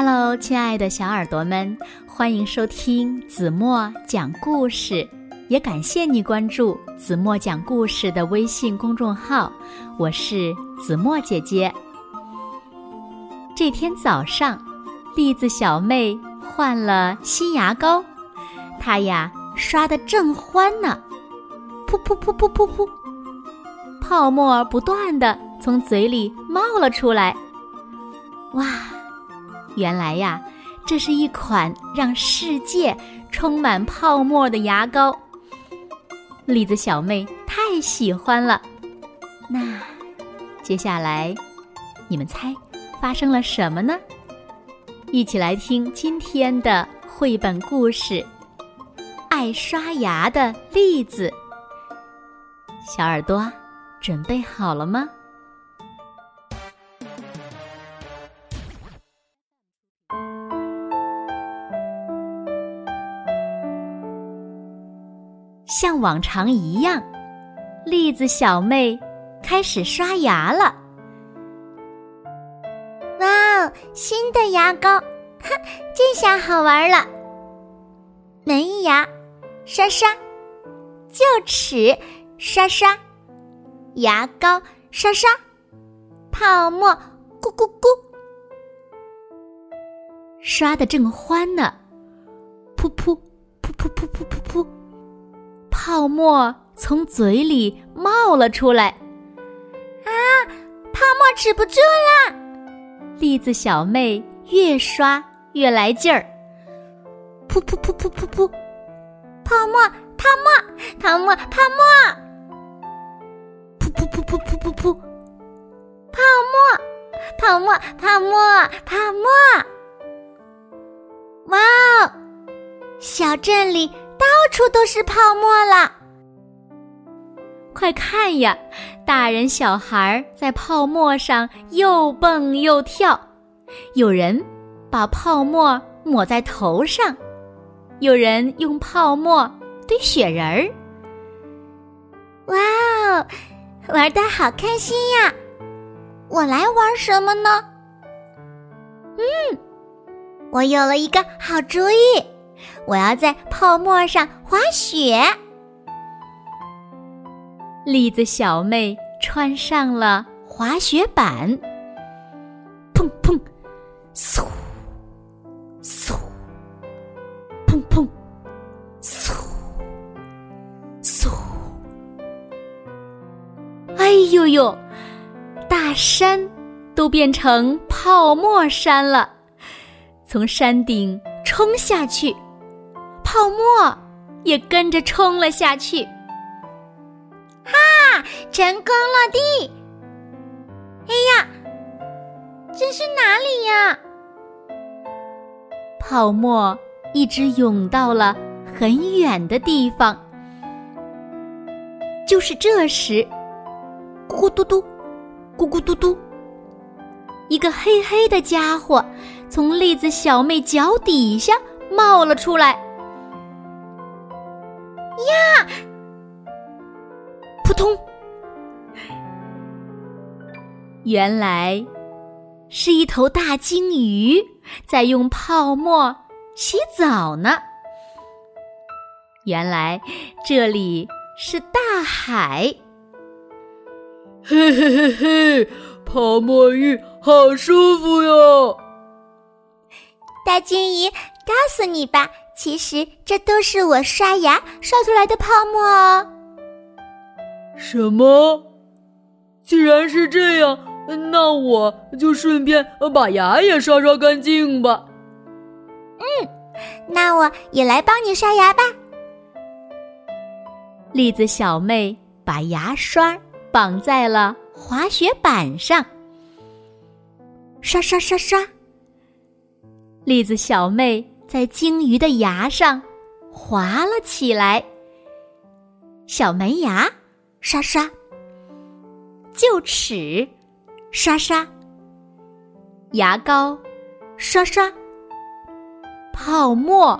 Hello，亲爱的小耳朵们，欢迎收听子墨讲故事，也感谢你关注子墨讲故事的微信公众号。我是子墨姐姐。这天早上，栗子小妹换了新牙膏，她呀刷的正欢呢，噗噗噗噗噗噗，泡沫不断的从嘴里冒了出来，哇！原来呀，这是一款让世界充满泡沫的牙膏。栗子小妹太喜欢了。那接下来，你们猜发生了什么呢？一起来听今天的绘本故事《爱刷牙的栗子》。小耳朵，准备好了吗？像往常一样，栗子小妹开始刷牙了。哇哦，新的牙膏，哈，这下好玩了。门牙，刷刷；臼齿，刷刷；牙膏，刷刷；泡沫，咕咕咕。刷的正欢呢，噗噗噗噗噗噗噗噗。泡沫从嘴里冒了出来，啊！泡沫止不住了。栗子小妹越刷越来劲儿，噗噗噗噗噗噗，泡沫泡沫泡沫泡沫，噗噗噗噗噗噗噗，泡沫泡沫泡沫泡沫。哇哦！小镇里。到处都是泡沫了，快看呀！大人小孩在泡沫上又蹦又跳，有人把泡沫抹在头上，有人用泡沫堆雪人儿。哇哦，玩的好开心呀！我来玩什么呢？嗯，我有了一个好主意。我要在泡沫上滑雪。栗子小妹穿上了滑雪板，砰砰，嗖，嗖，砰砰，嗖，嗖。哎呦呦，大山都变成泡沫山了，从山顶冲下去。泡沫也跟着冲了下去，哈！成功落地。哎呀，这是哪里呀？泡沫一直涌到了很远的地方。就是这时，咕咕嘟嘟，咕咕嘟嘟，一个黑黑的家伙从栗子小妹脚底下冒了出来。原来是一头大鲸鱼在用泡沫洗澡呢。原来这里是大海。嘿嘿嘿嘿，泡沫浴好舒服哟！大鲸鱼，告诉你吧。其实这都是我刷牙刷出来的泡沫哦。什么？既然是这样，那我就顺便把牙也刷刷干净吧。嗯，那我也来帮你刷牙吧。栗子小妹把牙刷绑在了滑雪板上，刷刷刷刷。栗子小妹。在鲸鱼的牙上滑了起来，小门牙刷刷，臼齿刷刷，牙膏刷刷，泡沫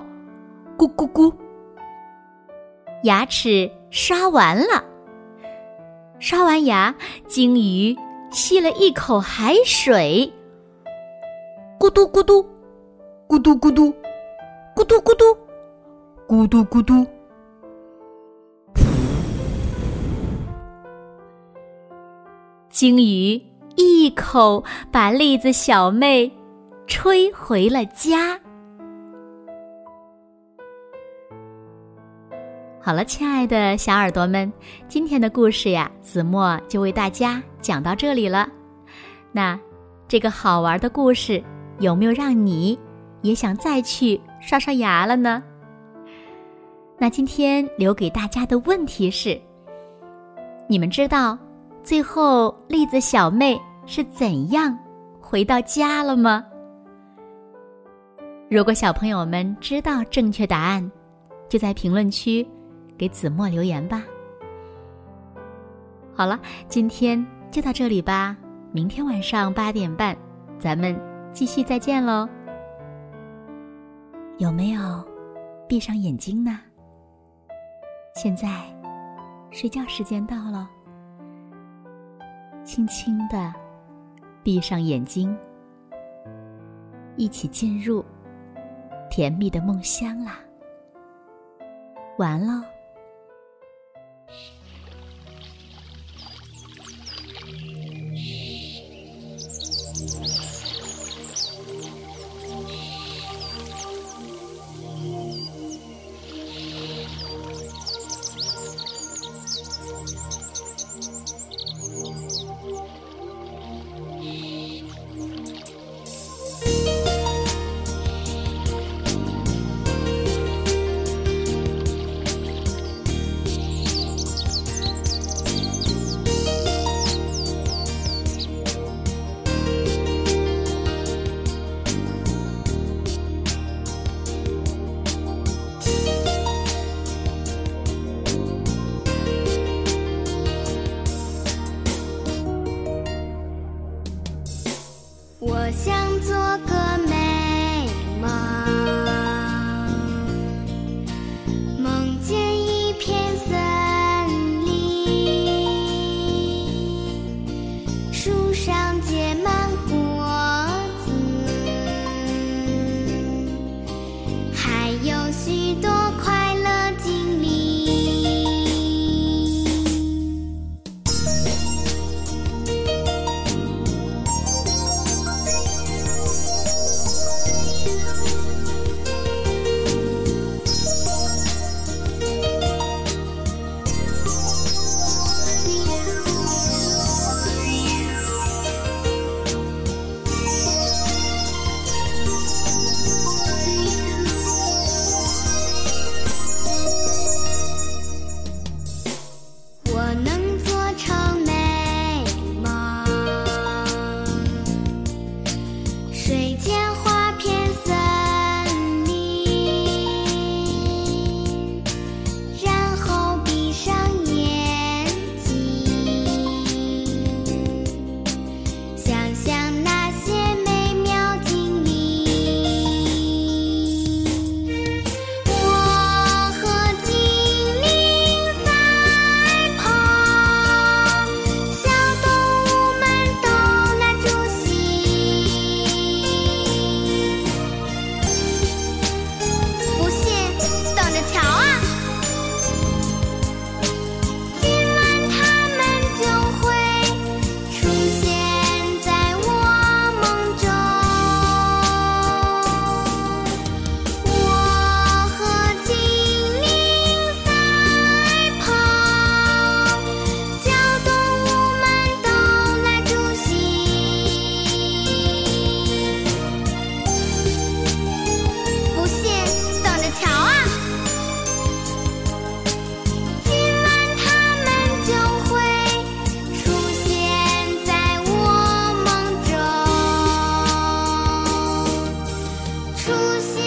咕咕咕，牙齿刷完了，刷完牙，鲸鱼吸了一口海水，咕嘟咕嘟。咕嘟咕嘟，咕嘟咕嘟，咕嘟咕嘟。鲸鱼一口把栗子小妹吹回了家。好了，亲爱的小耳朵们，今天的故事呀，子墨就为大家讲到这里了。那这个好玩的故事有没有让你也想再去刷刷牙了呢？那今天留给大家的问题是：你们知道最后栗子小妹是怎样回到家了吗？如果小朋友们知道正确答案，就在评论区给子墨留言吧。好了，今天就到这里吧。明天晚上八点半，咱们继续再见喽。有没有闭上眼睛呢？现在睡觉时间到了，轻轻的闭上眼睛，一起进入甜蜜的梦乡啦。晚安。you